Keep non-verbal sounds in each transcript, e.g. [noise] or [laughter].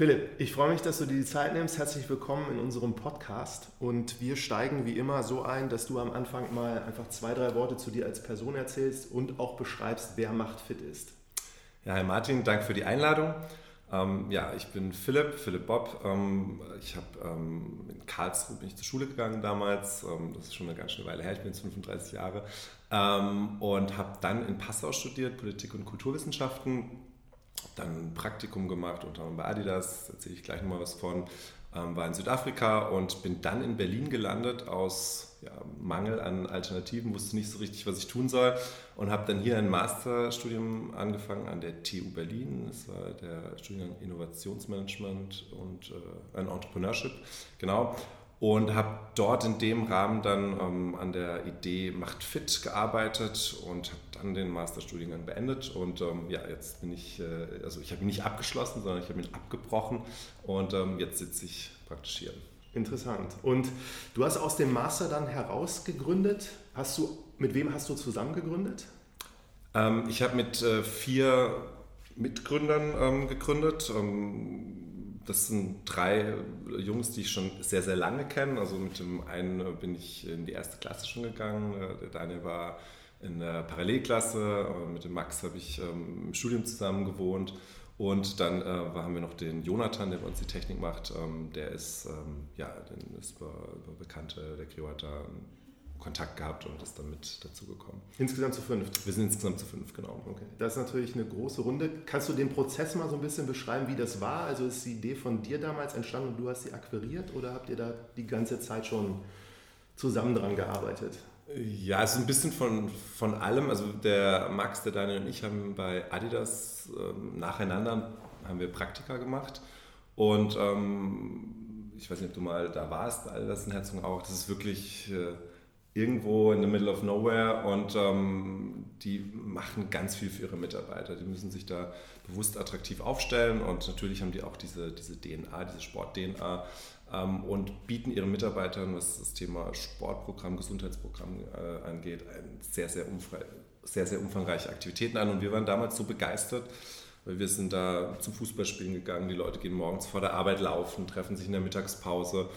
Philipp, ich freue mich, dass du dir die Zeit nimmst. Herzlich willkommen in unserem Podcast. Und wir steigen wie immer so ein, dass du am Anfang mal einfach zwei, drei Worte zu dir als Person erzählst und auch beschreibst, wer Macht fit ist. Ja, Herr Martin, danke für die Einladung. Ähm, ja, ich bin Philipp, Philipp Bob. Ähm, ich habe ähm, in Karlsruhe bin ich zur Schule gegangen damals. Ähm, das ist schon eine ganz schöne Weile her. Ich bin jetzt 35 Jahre ähm, und habe dann in Passau studiert, Politik und Kulturwissenschaften dann ein Praktikum gemacht, unter anderem bei Adidas, da erzähle ich gleich nochmal was von, ähm, war in Südafrika und bin dann in Berlin gelandet aus ja, Mangel an Alternativen, wusste nicht so richtig, was ich tun soll und habe dann hier ein Masterstudium angefangen an der TU Berlin. Das war der Studiengang Innovationsmanagement und äh, Entrepreneurship, genau und habe dort in dem Rahmen dann ähm, an der Idee Macht Fit gearbeitet und habe dann den Masterstudiengang beendet und ähm, ja, jetzt bin ich, äh, also ich habe ihn nicht abgeschlossen, sondern ich habe ihn abgebrochen und ähm, jetzt sitze ich praktisch hier. Interessant. Und du hast aus dem Master dann heraus gegründet. Hast du, mit wem hast du zusammen gegründet? Ähm, ich habe mit äh, vier Mitgründern ähm, gegründet ähm, das sind drei Jungs, die ich schon sehr, sehr lange kenne. Also mit dem einen bin ich in die erste Klasse schon gegangen. Der Daniel war in der Parallelklasse. Mit dem Max habe ich ähm, im Studium zusammen gewohnt. Und dann äh, haben wir noch den Jonathan, der bei uns die Technik macht. Ähm, der ist, ähm, ja, den ist über, über Bekannte, der da Kontakt gehabt und ist dann mit dazugekommen. Insgesamt zu fünf? Wir sind insgesamt zu fünf, genau. Okay. Das ist natürlich eine große Runde. Kannst du den Prozess mal so ein bisschen beschreiben, wie das war? Also ist die Idee von dir damals entstanden und du hast sie akquiriert oder habt ihr da die ganze Zeit schon zusammen dran gearbeitet? Ja, es ist ein bisschen von, von allem. Also der Max, der Daniel und ich haben bei Adidas ähm, nacheinander haben wir Praktika gemacht und ähm, ich weiß nicht, ob du mal da warst Adidas in Herzogenaurach. Das ist wirklich äh, irgendwo in the middle of nowhere und ähm, die machen ganz viel für ihre Mitarbeiter. Die müssen sich da bewusst attraktiv aufstellen und natürlich haben die auch diese, diese DNA, diese Sport-DNA ähm, und bieten ihren Mitarbeitern, was das Thema Sportprogramm, Gesundheitsprogramm äh, angeht, sehr, sehr, sehr, sehr umfangreiche Aktivitäten an. Und wir waren damals so begeistert, weil wir sind da zum Fußballspielen gegangen, die Leute gehen morgens vor der Arbeit laufen, treffen sich in der Mittagspause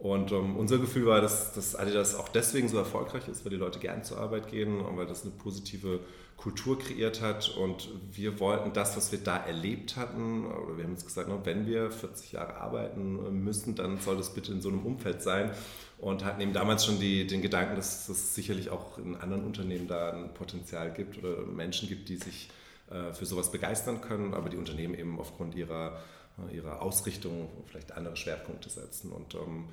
und ähm, unser Gefühl war, dass, dass Adidas auch deswegen so erfolgreich ist, weil die Leute gern zur Arbeit gehen und weil das eine positive Kultur kreiert hat. Und wir wollten das, was wir da erlebt hatten, oder wir haben uns gesagt, wenn wir 40 Jahre arbeiten müssen, dann soll das bitte in so einem Umfeld sein. Und hatten eben damals schon die, den Gedanken, dass es sicherlich auch in anderen Unternehmen da ein Potenzial gibt oder Menschen gibt, die sich äh, für sowas begeistern können, aber die Unternehmen eben aufgrund ihrer, ihrer Ausrichtung vielleicht andere Schwerpunkte setzen. Und ähm,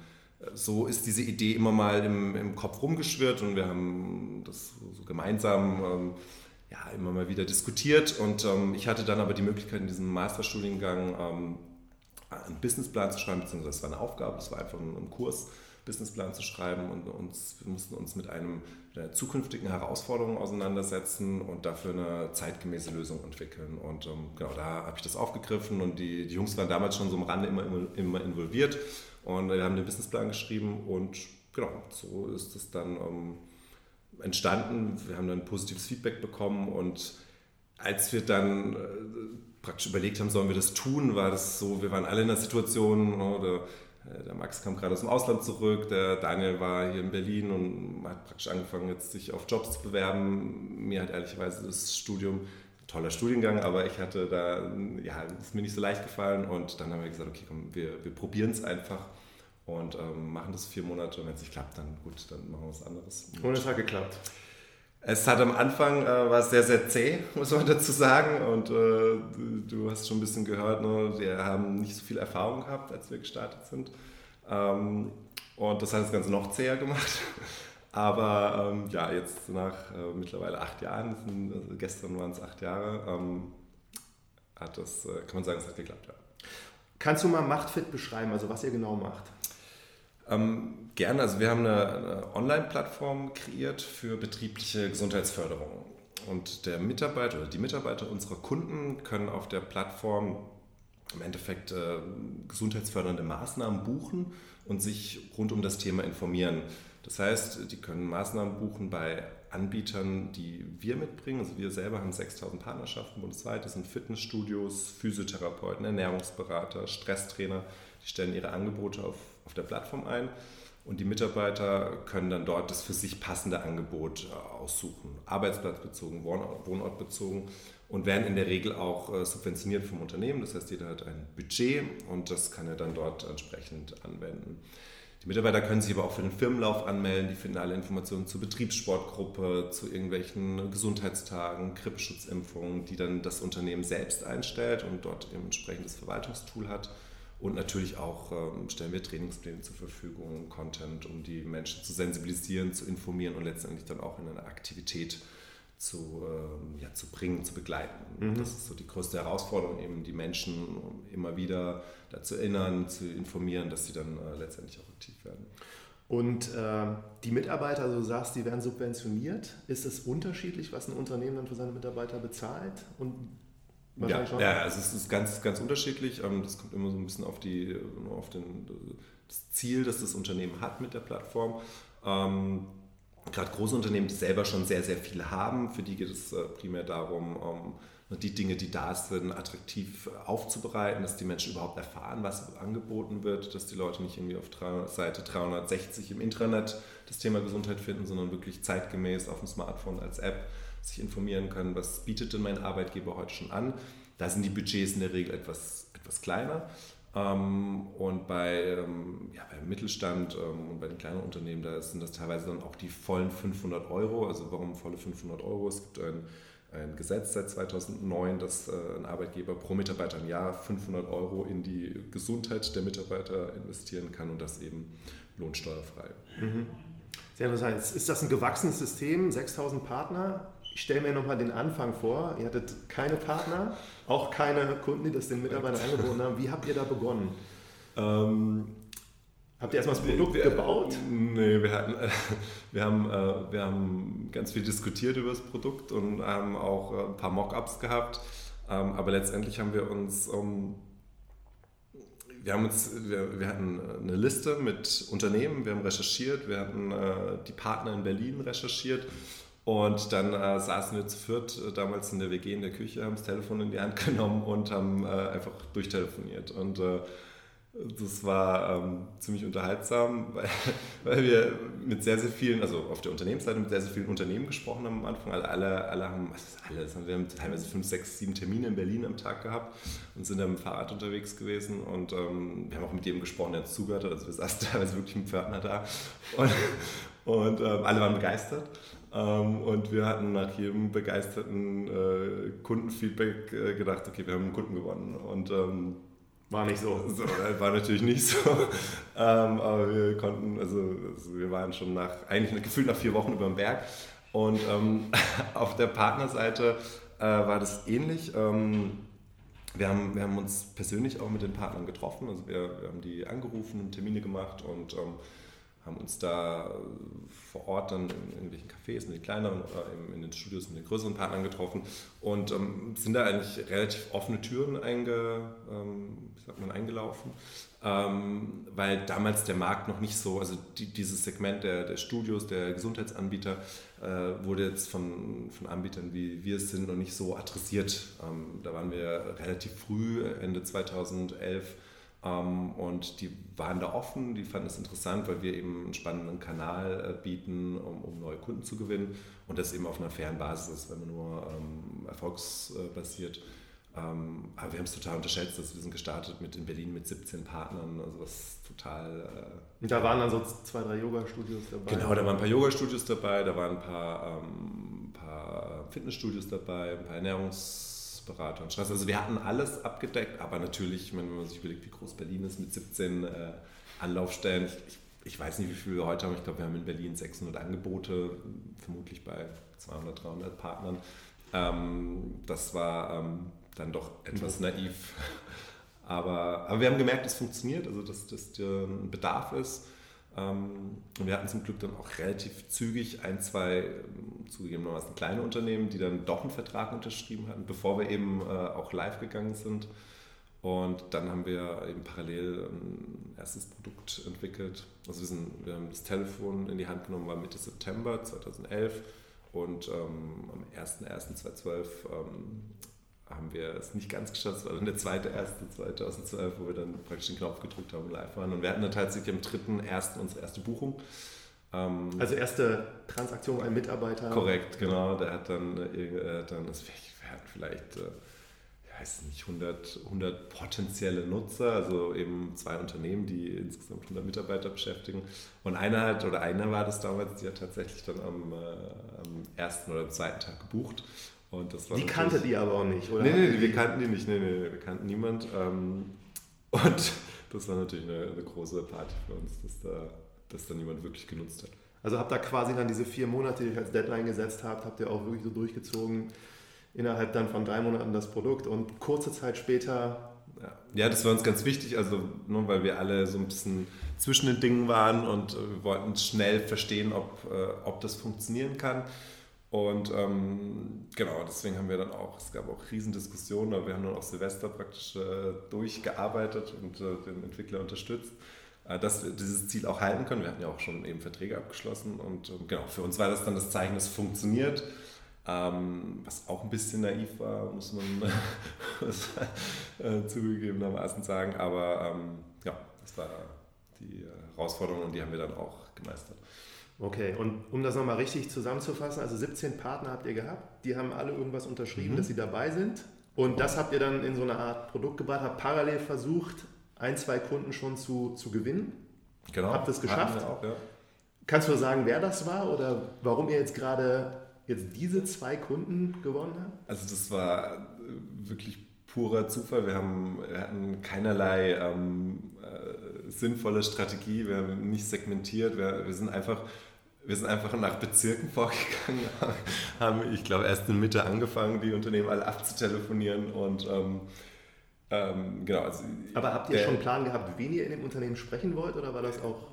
so ist diese Idee immer mal im, im Kopf rumgeschwirrt und wir haben das so gemeinsam ähm, ja, immer mal wieder diskutiert. Und ähm, ich hatte dann aber die Möglichkeit, in diesem Masterstudiengang ähm, einen Businessplan zu schreiben, beziehungsweise das war eine Aufgabe, das war einfach ein, ein Kurs, Businessplan zu schreiben und uns, wir mussten uns mit einem zukünftigen Herausforderungen auseinandersetzen und dafür eine zeitgemäße Lösung entwickeln. Und ähm, genau da habe ich das aufgegriffen und die, die Jungs waren damals schon so am Rande immer, immer, immer involviert und wir haben den Businessplan geschrieben und genau, so ist es dann ähm, entstanden. Wir haben dann positives Feedback bekommen und als wir dann äh, praktisch überlegt haben, sollen wir das tun, war das so, wir waren alle in der Situation, oder, äh, der Max kam gerade aus dem Ausland zurück, der Daniel war hier in Berlin und hat praktisch angefangen, jetzt sich auf Jobs zu bewerben. Mir hat ehrlicherweise das Studium toller Studiengang, aber ich hatte da, ja, ist mir nicht so leicht gefallen und dann haben wir gesagt, okay, komm, wir, wir probieren es einfach und ähm, machen das vier Monate und wenn es nicht klappt, dann gut, dann machen wir was anderes. Und es hat geklappt. Es hat am Anfang, äh, war sehr, sehr zäh, [laughs] muss man dazu sagen. Und äh, du hast schon ein bisschen gehört, ne? wir haben nicht so viel Erfahrung gehabt, als wir gestartet sind. Ähm, und das hat das Ganze noch zäher gemacht. [laughs] Aber ähm, ja, jetzt nach äh, mittlerweile acht Jahren, sind, also gestern waren es acht Jahre, ähm, hat das, äh, kann man sagen, es hat geklappt, ja. Kannst du mal Machtfit beschreiben, also was ihr genau macht? Ähm, gerne, also wir haben eine, eine Online-Plattform kreiert für betriebliche Gesundheitsförderung. Und der Mitarbeiter oder die Mitarbeiter unserer Kunden können auf der Plattform im Endeffekt äh, gesundheitsfördernde Maßnahmen buchen und sich rund um das Thema informieren. Das heißt, die können Maßnahmen buchen bei Anbietern, die wir mitbringen. Also wir selber haben 6000 Partnerschaften bundesweit. Das sind Fitnessstudios, Physiotherapeuten, Ernährungsberater, Stresstrainer. Die stellen ihre Angebote auf, auf der Plattform ein. Und die Mitarbeiter können dann dort das für sich passende Angebot äh, aussuchen. Arbeitsplatzbezogen, wohnortbezogen und werden in der Regel auch äh, subventioniert vom Unternehmen. Das heißt, jeder hat ein Budget und das kann er dann dort entsprechend anwenden. Die Mitarbeiter können sich aber auch für den Firmenlauf anmelden. Die finden alle Informationen zur Betriebssportgruppe, zu irgendwelchen Gesundheitstagen, Grippeschutzimpfungen, die dann das Unternehmen selbst einstellt und dort eben entsprechendes Verwaltungstool hat. Und natürlich auch ähm, stellen wir Trainingspläne zur Verfügung, Content, um die Menschen zu sensibilisieren, zu informieren und letztendlich dann auch in eine Aktivität zu, ähm, ja, zu bringen, zu begleiten. Mhm. Das ist so die größte Herausforderung, eben die Menschen immer wieder dazu erinnern, zu informieren, dass sie dann äh, letztendlich auch aktiv werden. Und äh, die Mitarbeiter, also du sagst, die werden subventioniert. Ist es unterschiedlich, was ein Unternehmen dann für seine Mitarbeiter bezahlt? Und ja, ja, also es ist ganz, ganz unterschiedlich. Ähm, das kommt immer so ein bisschen auf, die, auf den, das Ziel, das das Unternehmen hat mit der Plattform. Ähm, Gerade große Unternehmen, die selber schon sehr, sehr viel haben, für die geht es äh, primär darum, ähm, die Dinge, die da sind, attraktiv aufzubereiten, dass die Menschen überhaupt erfahren, was angeboten wird, dass die Leute nicht irgendwie auf Seite 360 im Intranet das Thema Gesundheit finden, sondern wirklich zeitgemäß auf dem Smartphone als App sich informieren können, was bietet denn mein Arbeitgeber heute schon an. Da sind die Budgets in der Regel etwas, etwas kleiner. Ähm, und bei, ähm, ja, beim Mittelstand ähm, und bei den kleinen Unternehmen, da sind das teilweise dann auch die vollen 500 Euro. Also warum volle 500 Euro? Es gibt ein, ein Gesetz seit 2009, dass äh, ein Arbeitgeber pro Mitarbeiter im Jahr 500 Euro in die Gesundheit der Mitarbeiter investieren kann und das eben lohnsteuerfrei. Mhm. Sehr interessant. Ist das ein gewachsenes System? 6000 Partner? Ich stelle mir nochmal den Anfang vor. Ihr hattet keine Partner, auch keine Kunden, die das den Mitarbeitern angeboten haben. Wie habt ihr da begonnen? Ähm, habt ihr erstmal das Produkt wir, gebaut? Nee, wir, hatten, [laughs] wir, haben, äh, wir haben ganz viel diskutiert über das Produkt und haben auch äh, ein paar Mockups gehabt. Ähm, aber letztendlich haben wir uns... Um, wir, haben uns, wir, wir, hatten eine Liste mit Unternehmen, wir haben recherchiert, wir hatten äh, die Partner in Berlin recherchiert und dann äh, saßen wir zu viert äh, damals in der WG in der Küche, haben das Telefon in die Hand [laughs] genommen und haben äh, einfach durchtelefoniert. Und äh, das war ähm, ziemlich unterhaltsam, [laughs] weil, weil wir mit sehr, sehr vielen, also auf der Unternehmensseite mit sehr, sehr vielen Unternehmen gesprochen haben am Anfang. Alle, alle, alle haben, was ist alles? Wir haben teilweise fünf, sechs, sieben Termine in Berlin am Tag gehabt und sind dann mit dem Fahrrad unterwegs gewesen. Und ähm, wir haben auch mit jedem gesprochen, der uns zugehört hat. Also wir saßen [laughs] teilweise wirklich mit Pförtner da. Und, und ähm, alle waren begeistert. Ähm, und wir hatten nach jedem begeisterten äh, Kundenfeedback äh, gedacht, okay, wir haben einen Kunden gewonnen. Und ähm, war nicht so. so. Äh, war natürlich nicht so. [laughs] ähm, aber wir konnten, also, also, wir waren schon nach, eigentlich gefühlt nach vier Wochen über dem Berg. Und ähm, [laughs] auf der Partnerseite äh, war das ähnlich. Ähm, wir haben, wir haben uns persönlich auch mit den Partnern getroffen. Also wir, wir haben die angerufen und Termine gemacht und ähm, haben uns da vor Ort dann in irgendwelchen Cafés, in den kleineren oder in den Studios mit den größeren Partnern getroffen und ähm, sind da eigentlich relativ offene Türen einge, ähm, man, eingelaufen, ähm, weil damals der Markt noch nicht so, also die, dieses Segment der, der Studios, der Gesundheitsanbieter äh, wurde jetzt von, von Anbietern wie wir es sind noch nicht so adressiert. Ähm, da waren wir relativ früh, Ende 2011 ähm, und die waren da offen, die fanden es interessant, weil wir eben einen spannenden Kanal äh, bieten, um, um, neue Kunden zu gewinnen. Und das eben auf einer fairen Basis ist, wenn man nur ähm, erfolgsbasiert. Ähm, aber wir haben es total unterschätzt, dass wir sind gestartet mit in Berlin mit 17 Partnern, also was total. Äh, da waren dann so zwei, drei Yoga-Studios dabei. Genau, da waren ein paar Yoga-Studios dabei, da waren ein paar, ähm, paar Fitnessstudios dabei, ein paar Ernährungs- Berater und Stress. Also wir hatten alles abgedeckt, aber natürlich, wenn man sich überlegt, wie groß Berlin ist mit 17 äh, Anlaufstellen, ich, ich, weiß nicht, wie viele wir heute haben. Ich glaube, wir haben in Berlin 600 Angebote, vermutlich bei 200, 300 Partnern. Ähm, das war, ähm, dann doch etwas naiv. [laughs] Aber, aber wir haben gemerkt, es funktioniert, also dass das ein Bedarf ist. Ähm, und wir hatten zum Glück dann auch relativ zügig ein, zwei ähm, zugegebenermaßen kleine Unternehmen, die dann doch einen Vertrag unterschrieben hatten, bevor wir eben äh, auch live gegangen sind. Und dann haben wir eben parallel ein erstes Produkt entwickelt. Also wir, sind, wir haben das Telefon in die Hand genommen, war Mitte September 2011 und ähm, am 01.01.2012 ähm, haben wir es nicht ganz geschafft. Es war dann der zweite, erste 2012, wo wir dann praktisch den Knopf gedrückt haben und live waren. Und wir hatten dann tatsächlich am dritten, ersten unsere erste Buchung. Ähm, also erste Transaktion, ein Mitarbeiter. Korrekt, genau. Der hat dann, äh, dann das, wir hatten vielleicht, äh, ich weiß nicht, 100, 100 potenzielle Nutzer, also eben zwei Unternehmen, die insgesamt 100 Mitarbeiter beschäftigen. Und einer hat, oder einer war das damals, die hat tatsächlich dann am, äh, am ersten oder zweiten Tag gebucht. Und das war die kannte die aber auch nicht, oder? Nee, nee, wir kannten die nicht. Nee, nee, wir kannten niemand. Ähm, [laughs] und das war natürlich eine, eine große Party für uns, dass da, dass da niemand wirklich genutzt hat. Also habt ihr quasi dann diese vier Monate, die ihr als Deadline gesetzt habt, habt ihr auch wirklich so durchgezogen, innerhalb dann von drei Monaten das Produkt und kurze Zeit später. Ja, das war uns ganz wichtig, also nur weil wir alle so ein bisschen zwischen den Dingen waren und äh, wir wollten schnell verstehen, ob, äh, ob das funktionieren kann. Und ähm, genau, deswegen haben wir dann auch, es gab auch Riesendiskussionen, aber wir haben dann auch Silvester praktisch äh, durchgearbeitet und äh, den Entwickler unterstützt, äh, dass wir dieses Ziel auch halten können. Wir hatten ja auch schon eben Verträge abgeschlossen und ähm, genau, für uns war das dann das Zeichen, es funktioniert. Ähm, was auch ein bisschen naiv war, muss man [laughs] äh, zugegebenermaßen sagen, aber ähm, ja, das war die Herausforderung und die haben wir dann auch gemeistert. Okay, und um das nochmal richtig zusammenzufassen, also 17 Partner habt ihr gehabt, die haben alle irgendwas unterschrieben, mhm. dass sie dabei sind. Und das habt ihr dann in so eine Art Produkt gebracht, habt parallel versucht, ein, zwei Kunden schon zu, zu gewinnen. Genau. Habt es geschafft. Auch, ja. Kannst du sagen, wer das war oder warum ihr jetzt gerade jetzt diese zwei Kunden gewonnen habt? Also das war wirklich purer Zufall. Wir, haben, wir hatten keinerlei ähm, äh, sinnvolle Strategie, wir haben nicht segmentiert, wir, wir sind einfach wir sind einfach nach Bezirken [laughs] vorgegangen, haben, ich glaube, erst in Mitte angefangen, die Unternehmen alle abzutelefonieren und ähm, ähm, genau. Also, Aber habt ihr der, schon einen Plan gehabt, wen ihr in dem Unternehmen sprechen wollt oder war das auch?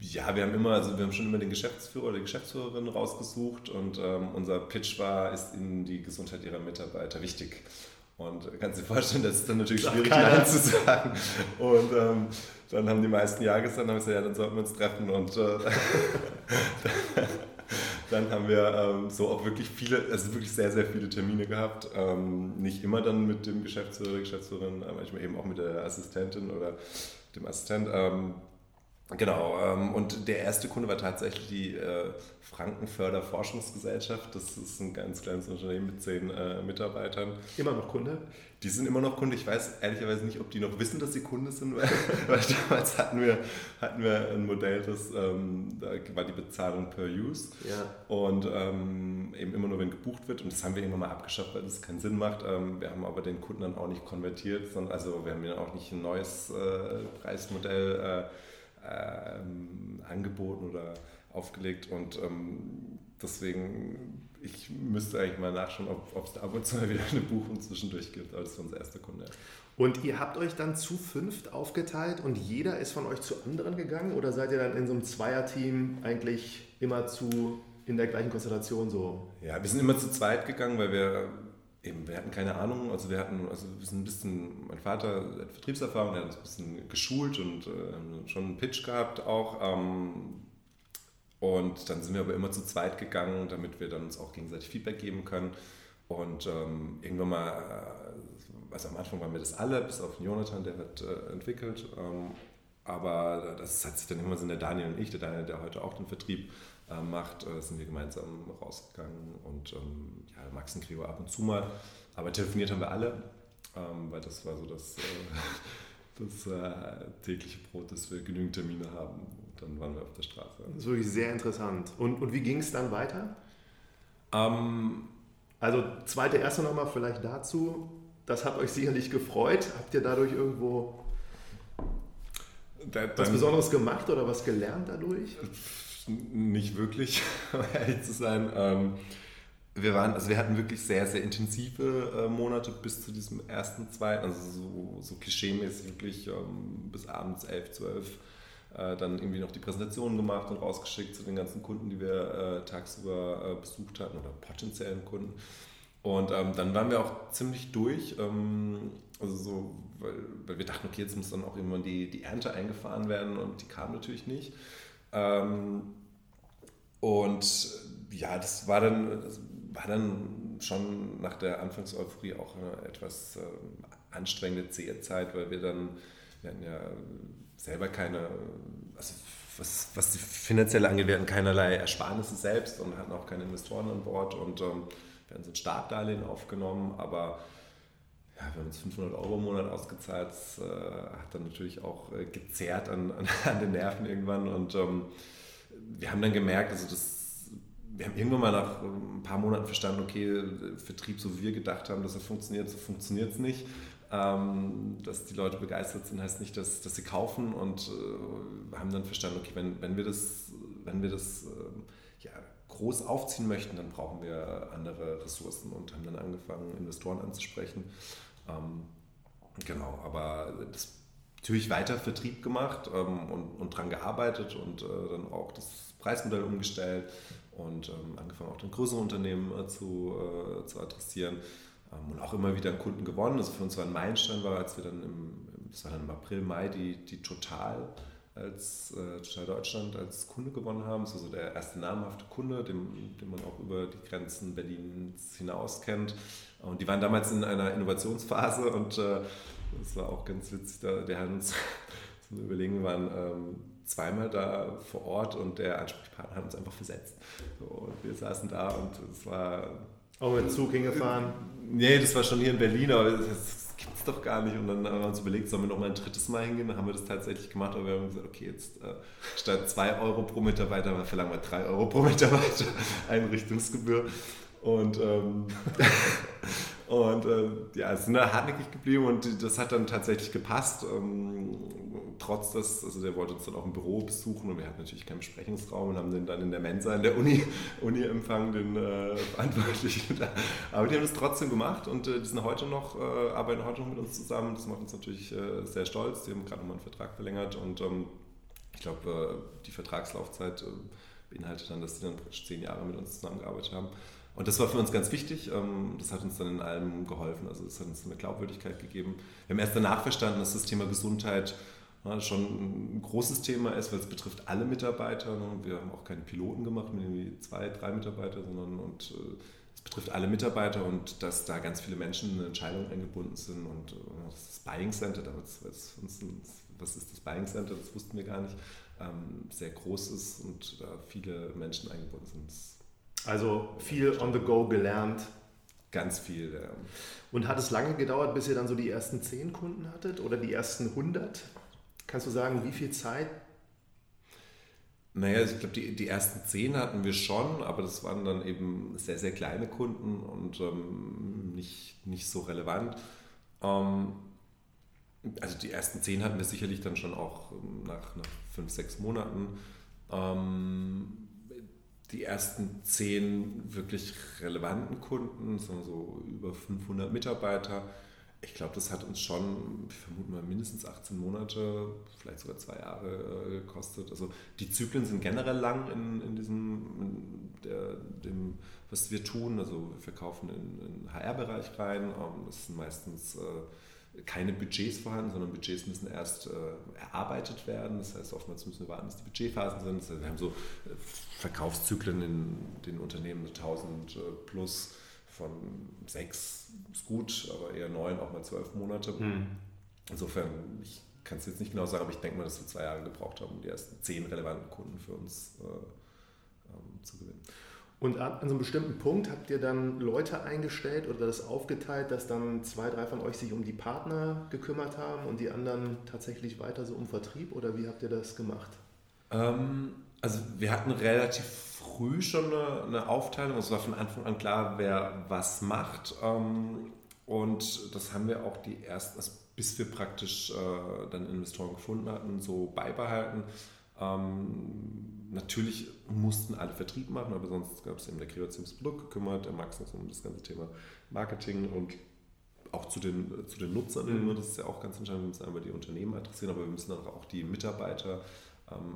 Ja, wir haben immer, also wir haben schon immer den Geschäftsführer oder die Geschäftsführerin rausgesucht und ähm, unser Pitch war, ist Ihnen die Gesundheit Ihrer Mitarbeiter wichtig? Und kannst dir vorstellen, das ist dann natürlich schwierig, Nein zu sagen. Und ähm, dann haben die meisten Ja gesagt, dann haben gesagt, ja, dann sollten wir uns treffen. Und äh, [laughs] dann haben wir ähm, so auch wirklich viele, also wirklich sehr, sehr viele Termine gehabt. Ähm, nicht immer dann mit dem Geschäftsführer, Geschäftsführerin, manchmal eben auch mit der Assistentin oder dem Assistent. Ähm, Genau, ähm, und der erste Kunde war tatsächlich die äh, Frankenförder Forschungsgesellschaft. Das ist ein ganz kleines Unternehmen mit zehn äh, Mitarbeitern. Immer noch Kunde? Die sind immer noch Kunde. Ich weiß ehrlicherweise nicht, ob die noch wissen, dass sie Kunde sind, [laughs] weil, weil damals hatten wir, hatten wir ein Modell, das ähm, da war die Bezahlung per Use. Ja. Und ähm, eben immer nur, wenn gebucht wird. Und das haben wir irgendwann mal abgeschafft, weil das keinen Sinn macht. Ähm, wir haben aber den Kunden dann auch nicht konvertiert, sondern also wir haben ja auch nicht ein neues äh, Preismodell äh, ähm, angeboten oder aufgelegt und ähm, deswegen, ich müsste eigentlich mal nachschauen, ob es da ab und zu mal wieder eine Buchung zwischendurch gibt, aber das ist unser erster Kunde. Und ihr habt euch dann zu fünft aufgeteilt und jeder ist von euch zu anderen gegangen oder seid ihr dann in so einem Zweierteam eigentlich immer zu in der gleichen Konstellation so? Ja, wir sind immer zu zweit gegangen, weil wir eben, wir hatten keine Ahnung, also wir hatten, also wir sind ein bisschen, mein Vater hat Vertriebserfahrung, der hat uns ein bisschen geschult und äh, schon einen Pitch gehabt auch. Ähm, und dann sind wir aber immer zu zweit gegangen, damit wir dann uns auch gegenseitig Feedback geben können. Und ähm, irgendwann mal, äh, also am Anfang waren wir das alle, bis auf Jonathan, der wird äh, entwickelt. Ähm, aber das hat sich dann immer so der Daniel und ich, der Daniel, der heute auch den Vertrieb äh, macht, äh, sind wir gemeinsam rausgegangen und ähm, ja, Max und Gregor ab und zu mal. Aber telefoniert haben wir alle, ähm, weil das war so das, äh, [laughs] das äh, tägliche Brot, dass wir genügend Termine haben. Dann waren wir auf der Straße. Das ist wirklich sehr interessant. Und, und wie ging es dann weiter? Ähm, also zweite, erste nochmal vielleicht dazu. Das hat euch sicherlich gefreut. Habt ihr dadurch irgendwo was Besonderes gemacht oder was gelernt dadurch? Nicht wirklich, [laughs] um ehrlich zu sein. Ähm, wir waren, also wir hatten wirklich sehr, sehr intensive äh, Monate bis zu diesem ersten, zweiten, also so, so klischeemäßig wirklich ähm, bis abends 11, 12 äh, dann irgendwie noch die Präsentationen gemacht und rausgeschickt zu den ganzen Kunden, die wir äh, tagsüber äh, besucht hatten oder potenziellen Kunden. Und ähm, dann waren wir auch ziemlich durch, ähm, also so, weil, weil, wir dachten, okay, jetzt muss dann auch irgendwann die, die Ernte eingefahren werden und die kam natürlich nicht. Ähm, und ja, das war dann, das war dann schon nach der Anfangseuphorie auch eine etwas äh, anstrengende zähe Zeit, weil wir dann, wir hatten ja selber keine, also was, was die finanzielle angeht, wir hatten keinerlei Ersparnisse selbst und hatten auch keine Investoren an Bord und ähm, wir haben so ein Startdarlehen aufgenommen, aber ja, wir haben uns 500 Euro im Monat ausgezahlt, das äh, hat dann natürlich auch äh, gezerrt an, an, [laughs] an, den Nerven irgendwann und ähm, wir haben dann gemerkt, also das wir haben irgendwann mal nach ein paar Monaten verstanden, okay, Vertrieb, so wie wir gedacht haben, dass er funktioniert, so funktioniert es nicht. Ähm, dass die Leute begeistert sind, heißt nicht, dass, dass sie kaufen und äh, haben dann verstanden, okay, wenn, wenn wir das, wenn wir das äh, ja, groß aufziehen möchten, dann brauchen wir andere Ressourcen und haben dann angefangen, Investoren anzusprechen. Ähm, genau, aber das natürlich weiter Vertrieb gemacht ähm, und, und dran gearbeitet und äh, dann auch das Preismodell umgestellt und ähm, angefangen auch dann größere Unternehmen äh, zu, äh, zu adressieren und auch immer wieder Kunden gewonnen. Also für uns war ein Meilenstein war, als wir dann im, war dann im April, Mai die, die Total als äh, Total Deutschland als Kunde gewonnen haben. Das ist also der erste namhafte Kunde, den, den man auch über die Grenzen Berlins hinaus kennt. Und die waren damals in einer Innovationsphase und äh, das war auch ganz witzig. Da, der hat uns [laughs] zum Überlegen, waren ähm, zweimal da vor Ort und der Ansprechpartner hat uns einfach versetzt. So, und wir saßen da und es war. Auch mit Zug hingefahren? Nee, das war schon hier in Berlin, aber das gibt es doch gar nicht. Und dann haben wir uns überlegt, sollen wir noch mal ein drittes Mal hingehen? Dann haben wir das tatsächlich gemacht, aber wir haben gesagt, okay, jetzt äh, statt 2 Euro pro Mitarbeiter verlangen wir 3 Euro pro Mitarbeiter [laughs] Einrichtungsgebühr. Und ähm, [laughs] Und äh, ja, sind da hartnäckig geblieben und das hat dann tatsächlich gepasst. Ähm, trotz des, also der wollte uns dann auch im Büro besuchen und wir hatten natürlich keinen Besprechungsraum und haben den dann in der Mensa in der Uni, [laughs] Uni empfangen, den äh, Verantwortlichen. Aber die haben das trotzdem gemacht und äh, die sind heute noch, äh, arbeiten heute noch mit uns zusammen. Das macht uns natürlich äh, sehr stolz. Die haben gerade nochmal einen Vertrag verlängert und ähm, ich glaube, äh, die Vertragslaufzeit äh, beinhaltet dann, dass die dann praktisch zehn Jahre mit uns zusammengearbeitet haben. Und das war für uns ganz wichtig. Ähm, das hat uns dann in allem geholfen. Also es hat uns eine Glaubwürdigkeit gegeben. Wir haben erst danach verstanden, dass das Thema Gesundheit schon ein großes Thema ist, weil es betrifft alle Mitarbeiter. Ne? Wir haben auch keine Piloten gemacht mit irgendwie zwei, drei Mitarbeitern, sondern und äh, es betrifft alle Mitarbeiter und dass da ganz viele Menschen in Entscheidungen eingebunden sind und äh, das Buying Center, damals, was ist das Buying Center, das wussten wir gar nicht, ähm, sehr groß ist und da viele Menschen eingebunden sind. Also viel on the go gelernt. Ganz viel. Ja. Und hat es lange gedauert, bis ihr dann so die ersten 10 Kunden hattet oder die ersten 100? Kannst du sagen, wie viel Zeit? Naja, ich glaube, die, die ersten 10 hatten wir schon, aber das waren dann eben sehr, sehr kleine Kunden und ähm, nicht, nicht so relevant. Ähm, also die ersten 10 hatten wir sicherlich dann schon auch nach, nach fünf, sechs Monaten. Ähm, die ersten zehn wirklich relevanten Kunden, so über 500 Mitarbeiter. Ich glaube, das hat uns schon, ich vermute mal, mindestens 18 Monate, vielleicht sogar zwei Jahre äh, gekostet. Also die Zyklen sind generell lang in, in diesem, in der, dem, was wir tun. Also wir verkaufen in den HR-Bereich rein. Ähm, das sind meistens äh, keine Budgets vorhanden, sondern Budgets müssen erst äh, erarbeitet werden. Das heißt, oftmals müssen wir warten, bis die Budgetphasen sind. Das heißt, wir haben so äh, Verkaufszyklen in den Unternehmen 1000 äh, plus von sechs ist gut, aber eher neun, auch mal zwölf Monate. Mhm. Insofern, ich kann es jetzt nicht genau sagen, aber ich denke mal, dass wir zwei Jahre gebraucht haben, um die ersten zehn relevanten Kunden für uns äh, ähm, zu gewinnen. Und an, so einem bestimmten Punkt habt ihr dann Leute eingestellt oder das aufgeteilt, dass dann zwei, drei von euch sich um die Partner gekümmert haben und die anderen tatsächlich weiter so um Vertrieb oder wie habt ihr das gemacht? Ähm, also wir hatten relativ früh schon eine, eine, Aufteilung. Es war von Anfang an klar, wer was macht. Ähm, und das haben wir auch die ersten, also bis wir praktisch äh, dann Investoren gefunden hatten, so beibehalten. Ähm, natürlich mussten alle Vertrieb machen, aber sonst gab es eben der Kreativ ums Produkt gekümmert, der Max ist um das ganze Thema Marketing und auch zu den, zu den Nutzern mhm. das ist ja auch ganz entscheidend, wir müssen einmal die Unternehmen adressieren, aber wir müssen auch die Mitarbeiter ähm,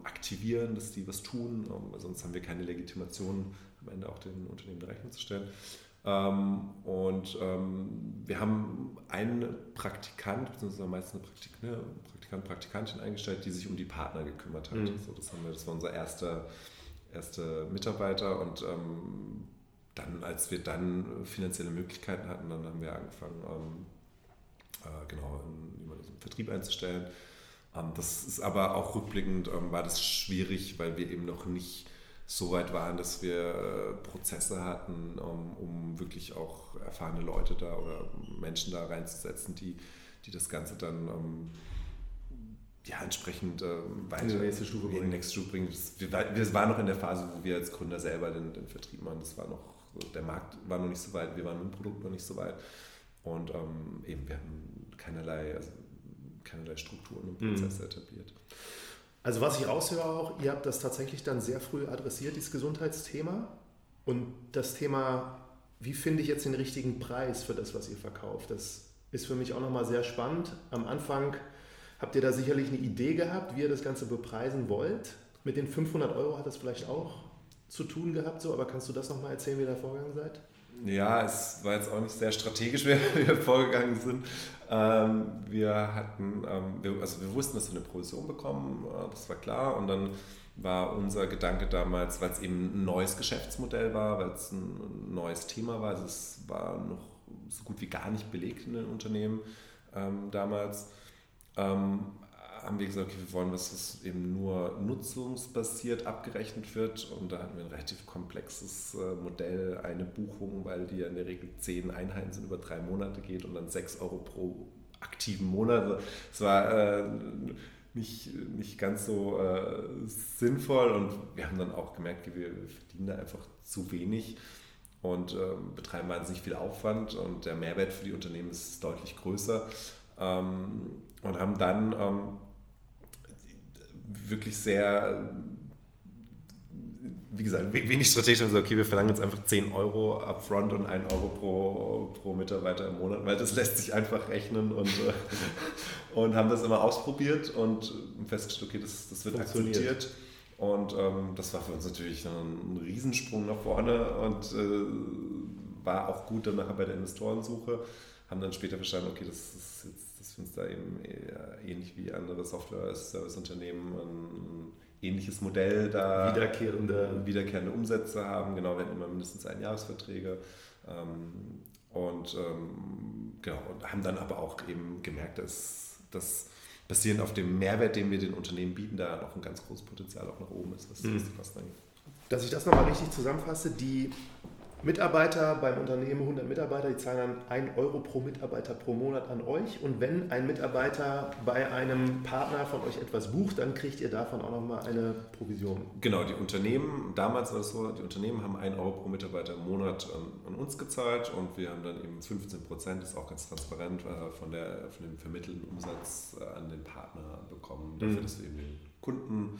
aktivieren, dass die was tun, ähm, sonst haben wir keine Legitimation, am Ende auch den Unternehmen eine Rechnung zu stellen. Ähm, und ähm, wir haben einen Praktikant, beziehungsweise meistens eine Praktik, ne, Praktikant, Praktikantin eingestellt, die sich um die Partner gekümmert hat. Mhm. So, das, haben wir, das war unser erster, erster Mitarbeiter und ähm, dann, als wir dann finanzielle Möglichkeiten hatten, dann haben wir angefangen, ähm, äh, genau, jemanden im Vertrieb einzustellen. Ähm, das ist aber auch rückblickend, ähm, war das schwierig, weil wir eben noch nicht so weit waren, dass wir äh, Prozesse hatten, um, um, wirklich auch erfahrene Leute da oder Menschen da reinzusetzen, die, die das Ganze dann ähm, ja, entsprechend äh, weiter in die nächste Stufe bringen. nächste Stufe bringen. Wir, waren noch in der Phase, wo wir als Gründer selber den, den Vertrieb machen. Das war noch, der Markt war noch nicht so weit, wir waren mit dem Produkt noch nicht so weit. Und ähm, eben, wir hatten keinerlei, also keinerlei Strukturen und Prozesse mhm. etabliert. Also was ich raushöre auch, ihr habt das tatsächlich dann sehr früh adressiert, dieses Gesundheitsthema. Und das Thema, wie finde ich jetzt den richtigen Preis für das, was ihr verkauft, das ist für mich auch nochmal sehr spannend. Am Anfang habt ihr da sicherlich eine Idee gehabt, wie ihr das Ganze bepreisen wollt. Mit den 500 Euro hat das vielleicht auch zu tun gehabt, so, aber kannst du das nochmal erzählen, wie ihr da vorgegangen seid? Ja, es war jetzt auch nicht sehr strategisch, [laughs] wie wir vorgegangen sind. Ähm, wir hatten, ähm, wir, also wir wussten, dass wir eine Provision bekommen, äh, das war klar. Und dann war unser Gedanke damals, weil es eben ein neues Geschäftsmodell war, weil es ein neues Thema war, also es war noch so gut wie gar nicht belegt in den Unternehmen ähm, damals, ähm, haben wir gesagt, okay, wir wollen, dass es eben nur nutzungsbasiert abgerechnet wird. Und da hatten wir ein relativ komplexes äh, Modell, eine Buchung, weil die ja in der Regel zehn Einheiten sind, über drei Monate geht und dann sechs Euro pro aktiven Monat. Es war äh, nicht, nicht ganz so äh, sinnvoll und wir haben dann auch gemerkt, wir verdienen da einfach zu wenig und ähm, betreiben wahnsinnig viel Aufwand und der Mehrwert für die Unternehmen ist deutlich größer. Ähm, und haben dann ähm, wirklich sehr, wie gesagt, wenig strategisch. Also, okay, wir verlangen jetzt einfach 10 Euro upfront und 1 Euro pro, pro Mitarbeiter im Monat, weil das lässt sich einfach rechnen und, äh, und haben das immer ausprobiert und festgestellt, okay, das, das wird akzeptiert. Und ähm, das war für uns natürlich ein, ein Riesensprung nach vorne und äh, war auch gut dann nachher bei der Investorensuche. Haben dann später verstanden, okay, das ist jetzt dass wir uns da eben ähnlich wie andere Software-Service-Unternehmen ein ähnliches Modell da wiederkehrende, wiederkehrende Umsätze haben. Genau, wir hatten immer mindestens ein Jahresverträge. Ähm, und ähm, genau, und haben dann aber auch eben gemerkt, dass das basierend auf dem Mehrwert, den wir den Unternehmen bieten, da noch ein ganz großes Potenzial auch nach oben ist, was, mhm. was die Kosten angeht. Dass ich das nochmal richtig zusammenfasse, die Mitarbeiter beim Unternehmen, 100 Mitarbeiter, die zahlen dann 1 Euro pro Mitarbeiter pro Monat an euch. Und wenn ein Mitarbeiter bei einem Partner von euch etwas bucht, dann kriegt ihr davon auch nochmal eine Provision. Genau, die Unternehmen, damals war es so, die Unternehmen haben 1 Euro pro Mitarbeiter im Monat an, an uns gezahlt und wir haben dann eben 15 Prozent, das ist auch ganz transparent, äh, von, der, von dem vermittelten Umsatz äh, an den Partner bekommen, dafür, mhm. dass wir eben den Kunden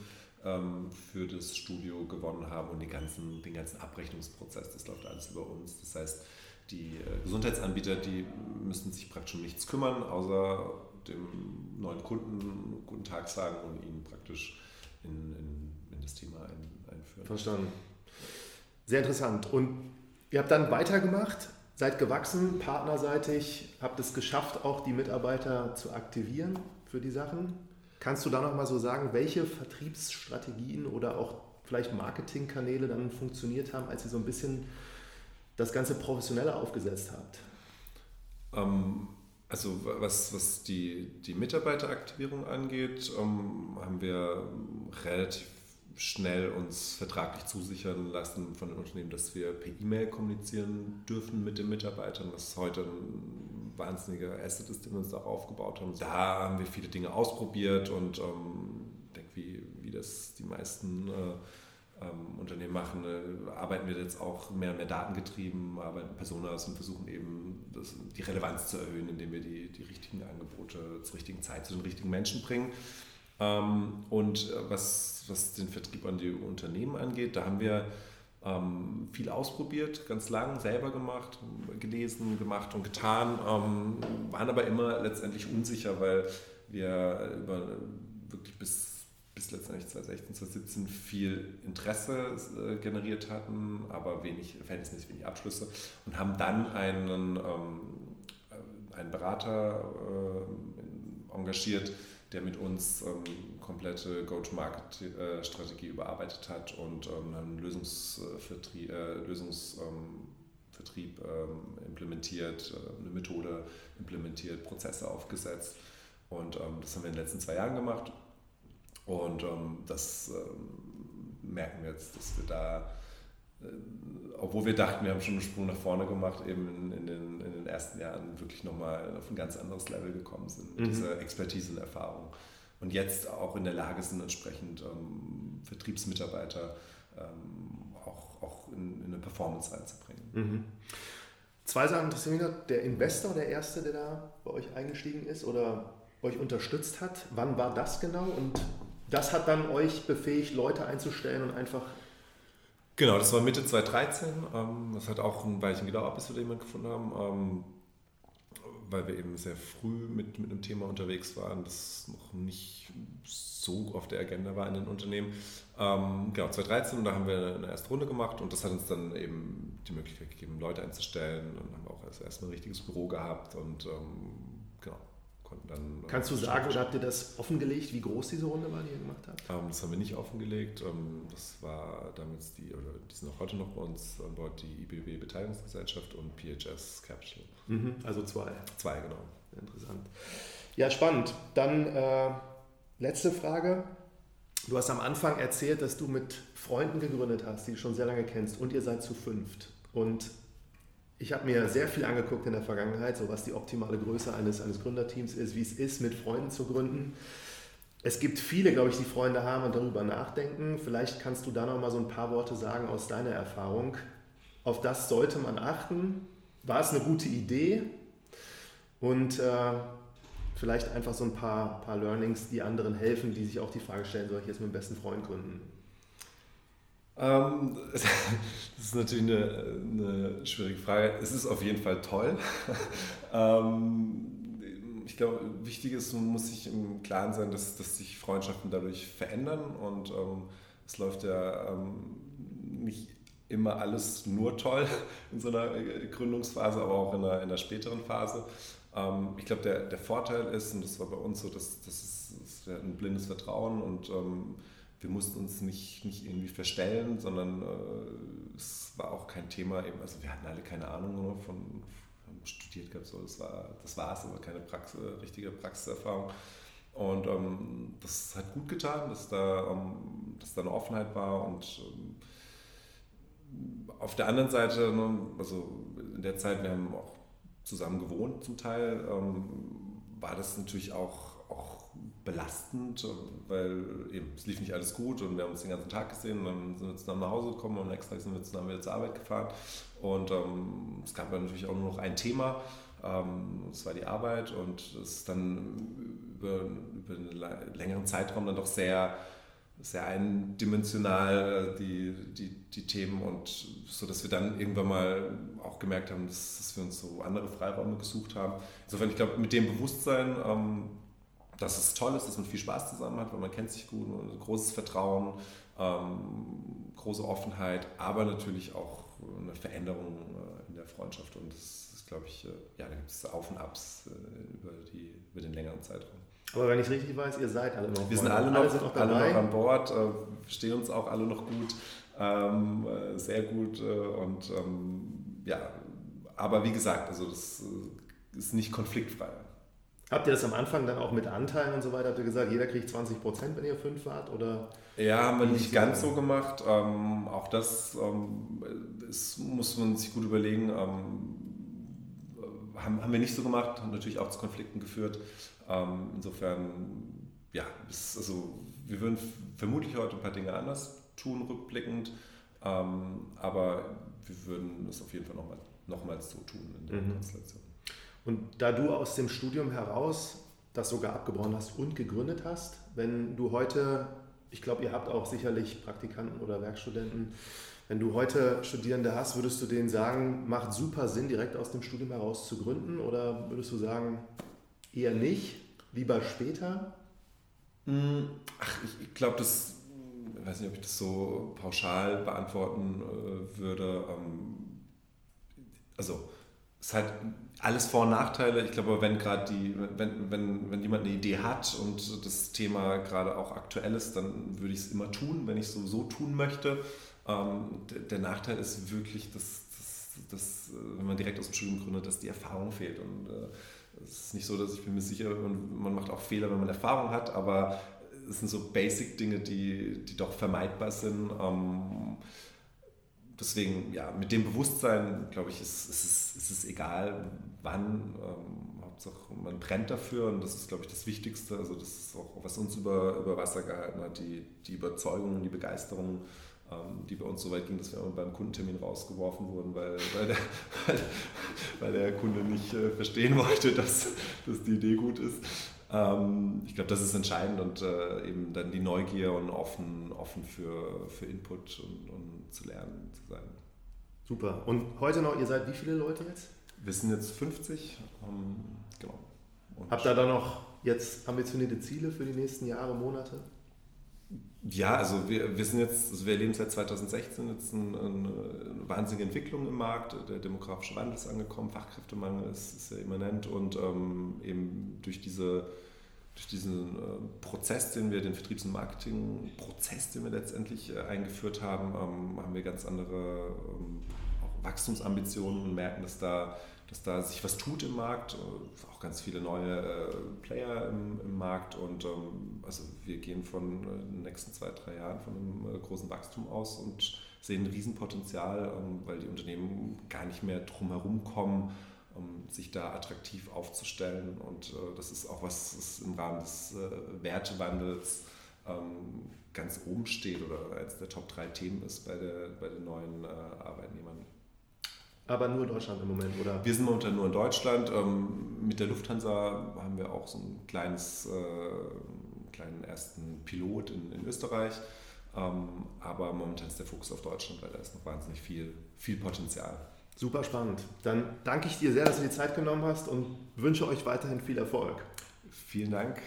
für das Studio gewonnen haben und den ganzen, den ganzen Abrechnungsprozess, das läuft alles über uns. Das heißt, die äh, Gesundheitsanbieter, die müssen sich praktisch um nichts kümmern, außer dem neuen Kunden guten Tag sagen und ihn praktisch in, in, in das Thema ein, einführen. Verstanden. Sehr interessant. Und ihr habt dann weitergemacht, seid gewachsen, partnerseitig, habt es geschafft, auch die Mitarbeiter zu aktivieren für die Sachen. Kannst du da noch mal so sagen, welche Vertriebsstrategien oder auch vielleicht Marketingkanäle dann funktioniert haben, als ihr so ein bisschen das Ganze professioneller aufgesetzt habt? Ähm, also was, was die, die Mitarbeiteraktivierung angeht, ähm, haben wir relativ schnell uns vertraglich zusichern lassen von den Unternehmen, dass wir per E-Mail kommunizieren dürfen mit den Mitarbeitern, was heute ein wahnsinniger Asset ist, den wir uns da aufgebaut haben. Da haben wir viele Dinge ausprobiert und ähm, denke, wie, wie das die meisten äh, ähm, Unternehmen machen, äh, arbeiten wir jetzt auch mehr und mehr datengetrieben, arbeiten Personas und versuchen eben das, die Relevanz zu erhöhen, indem wir die, die richtigen Angebote zur richtigen Zeit zu den richtigen Menschen bringen. Ähm, und äh, was, was den Vertrieb an die Unternehmen angeht, da haben wir ähm, viel ausprobiert, ganz lang selber gemacht, gelesen, gemacht und getan, ähm, waren aber immer letztendlich unsicher, weil wir über wirklich bis, bis letztendlich 2016, 2017 viel Interesse äh, generiert hatten, aber wenig, verhältnismäßig wenig Abschlüsse und haben dann einen, ähm, einen Berater äh, engagiert, der mit uns ähm, komplette Go-to-Market-Strategie überarbeitet hat und ähm, einen Lösungsvertrieb, äh, Lösungsvertrieb ähm, implementiert, äh, eine Methode implementiert, Prozesse aufgesetzt. Und ähm, das haben wir in den letzten zwei Jahren gemacht. Und ähm, das ähm, merken wir jetzt, dass wir da obwohl wir dachten, wir haben schon einen Sprung nach vorne gemacht, eben in, in, den, in den, ersten Jahren wirklich nochmal auf ein ganz anderes Level gekommen sind, mhm. diese Expertise und Erfahrung. Und jetzt auch in der Lage sind, entsprechend ähm, Vertriebsmitarbeiter ähm, auch, auch in, in, eine Performance reinzubringen. Mhm. Zwei Sachen interessieren mich noch. Der Investor, der Erste, der da bei euch eingestiegen ist oder euch unterstützt hat, wann war das genau? Und das hat dann euch befähigt, Leute einzustellen und einfach Genau, das war Mitte 2013. Ähm, das hat auch ein Weilchen gedauert, bis wir jemanden gefunden haben, ähm, weil wir eben sehr früh mit, mit einem Thema unterwegs waren, das noch nicht so auf der Agenda war in den Unternehmen. Ähm, genau, 2013 und da haben wir eine erste Runde gemacht und das hat uns dann eben die Möglichkeit gegeben, Leute einzustellen und haben auch erst ein richtiges Büro gehabt und genau, konnten dann. Äh, Kannst du sagen, oder habt ihr das offengelegt, wie groß diese Runde war, die ihr gemacht habt? Ähm, das haben wir nicht offengelegt. Ähm, das war damals die, oder die sind auch heute noch bei uns an Bord, die IBW Beteiligungsgesellschaft und PHS Capital. Mhm, also zwei. Zwei, genau. Interessant. Ja, spannend. Dann äh, letzte Frage. Du hast am Anfang erzählt, dass du mit Freunden gegründet hast, die du schon sehr lange kennst und ihr seid zu fünft. Und ich habe mir sehr viel angeguckt in der Vergangenheit, so was die optimale Größe eines, eines Gründerteams ist, wie es ist, mit Freunden zu gründen. Es gibt viele, glaube ich, die Freunde haben und darüber nachdenken. Vielleicht kannst du da noch mal so ein paar Worte sagen aus deiner Erfahrung. Auf das sollte man achten. War es eine gute Idee? Und äh, vielleicht einfach so ein paar, paar Learnings, die anderen helfen, die sich auch die Frage stellen, soll ich jetzt mit dem besten Freund gründen? Ähm, [laughs] das ist natürlich eine, eine, schwierige Frage. Es ist auf jeden Fall toll. [laughs] ähm, ich glaube, wichtig ist, man muss sich im Klaren sein, dass, dass sich Freundschaften dadurch verändern und ähm, es läuft ja ähm, nicht immer alles nur toll [laughs] in so einer Gründungsphase, aber auch in einer, in einer späteren Phase. Ähm, ich glaube, der, der Vorteil ist, und das war bei uns so, dass, dass es, es ein blindes Vertrauen und ähm, wir mussten uns nicht, nicht irgendwie verstellen, sondern äh, es war auch kein Thema, eben, also wir hatten alle keine Ahnung von, von studiert gehabt, so, das war das war's, aber keine Praxis, richtige Praxiserfahrung. Und ähm, das hat gut getan, dass da, ähm, dass da eine Offenheit war und ähm, auf der anderen Seite, ne, also in der Zeit, wir haben auch zusammen gewohnt zum Teil, ähm, war das natürlich auch belastend, weil eben es lief nicht alles gut und wir haben uns den ganzen Tag gesehen und dann sind wir zusammen nach Hause gekommen und am nächsten Tag sind wir zusammen wieder zur Arbeit gefahren und ähm, es gab dann natürlich auch nur noch ein Thema, ähm, das war die Arbeit und es ist dann über, über einen längeren Zeitraum dann doch sehr sehr eindimensional die, die, die Themen und so, dass wir dann irgendwann mal auch gemerkt haben, dass, dass wir uns so andere Freiräume gesucht haben. Insofern, ich glaube, mit dem Bewusstsein ähm, dass es toll ist, dass man viel Spaß zusammen hat, weil man kennt sich gut, großes Vertrauen, ähm, große Offenheit, aber natürlich auch eine Veränderung äh, in der Freundschaft und das ist, glaube ich, äh, ja, da gibt es Auf und Abs äh, über, die, über den längeren Zeitraum. Aber wenn ich richtig weiß, ihr seid alle noch Wir sind alle noch, alle, noch alle noch an Bord, äh, verstehen uns auch alle noch gut, ähm, äh, sehr gut äh, und ähm, ja, aber wie gesagt, also das ist nicht konfliktfrei. Habt ihr das am Anfang dann auch mit Anteilen und so weiter? Habt ihr gesagt, jeder kriegt 20 Prozent, wenn ihr fünf wart? Oder ja, haben wir nicht ganz so gemacht. Ähm, auch das ähm, ist, muss man sich gut überlegen. Ähm, haben, haben wir nicht so gemacht, haben natürlich auch zu Konflikten geführt. Ähm, insofern, ja, ist, also wir würden vermutlich heute ein paar Dinge anders tun, rückblickend. Ähm, aber wir würden es auf jeden Fall nochmal, nochmals so tun in der mhm. Konstellation. Und da du aus dem Studium heraus das sogar abgebrochen hast und gegründet hast. Wenn du heute, ich glaube, ihr habt auch sicherlich Praktikanten oder Werkstudenten, wenn du heute Studierende hast, würdest du denen sagen, macht super Sinn, direkt aus dem Studium heraus zu gründen? Oder würdest du sagen, eher nicht, lieber später? Hm, ach, ich, glaube, das, ich weiß nicht, ob ich das so pauschal beantworten äh, würde. Ähm, also, es hat alles Vor- und Nachteile. Ich glaube, wenn gerade die, wenn, wenn, wenn jemand eine Idee hat und das Thema gerade auch aktuell ist, dann würde ich es immer tun, wenn ich es sowieso tun möchte. Ähm, der, der, Nachteil ist wirklich, dass, dass, dass, wenn man direkt aus dem Studium gründet, dass die Erfahrung fehlt. Und äh, es ist nicht so, dass ich bin mir sicher, und man macht auch Fehler, wenn man Erfahrung hat, aber es sind so Basic-Dinge, die, die doch vermeidbar sind. Ähm, deswegen, ja, mit dem Bewusstsein, glaube ich, ist, ist, es, ist es egal, wann. Ähm, Hauptsache, man brennt dafür und das ist, glaube ich, das Wichtigste. Also, das ist auch, was uns über, über Wasser gehalten hat, die, die Überzeugung und die Begeisterung, ähm, die bei uns so weit ging, dass wir beim Kundentermin rausgeworfen wurden, weil, weil, der, [laughs] weil, weil der Kunde nicht äh, verstehen wollte, dass, dass die Idee gut ist. Ähm, ich glaube, das ist entscheidend und äh, eben dann die Neugier und offen, offen für, für Input und, und zu lernen zu sein. Super. Und heute noch, ihr seid wie viele Leute jetzt? Wir sind jetzt 50. Ähm, genau. Und Habt ihr da noch jetzt ambitionierte Ziele für die nächsten Jahre, Monate? Ja, also wir, wir sind jetzt, also wir erleben seit 2016 jetzt eine, eine, wahnsinnige Entwicklung im Markt. Der demografische Wandel ist angekommen, Fachkräftemangel ist, ist ja immanent und ähm, eben durch diese durch diesen äh, Prozess, den wir, den Vertriebs- und Marketingprozess, den wir letztendlich äh, eingeführt haben, ähm, haben wir ganz andere ähm, Wachstumsambitionen und merken, dass da, dass da sich was tut im Markt, äh, auch ganz viele neue Player im, im, Markt und ähm, also wir gehen von den nächsten zwei, drei Jahren von einem großen Wachstum aus und sehen ein Riesenpotenzial, weil die Unternehmen gar nicht mehr drumherum kommen, um sich da attraktiv aufzustellen. Und äh, das ist auch was, was im Rahmen des äh, Wertewandels ähm, ganz oben steht oder als der Top 3 Themen ist bei, der, bei den neuen äh, Arbeitnehmern. Aber nur in Deutschland im Moment, oder? Wir sind momentan nur in Deutschland. Ähm, mit der Lufthansa haben wir auch so ein kleines, äh, kleinen ersten Pilot in, in Österreich. Ähm, aber momentan ist der Fokus auf Deutschland, weil da ist noch wahnsinnig viel, viel Potenzial. Super spannend. Dann danke ich dir sehr, dass du dir Zeit genommen hast und wünsche euch weiterhin viel Erfolg. Vielen Dank.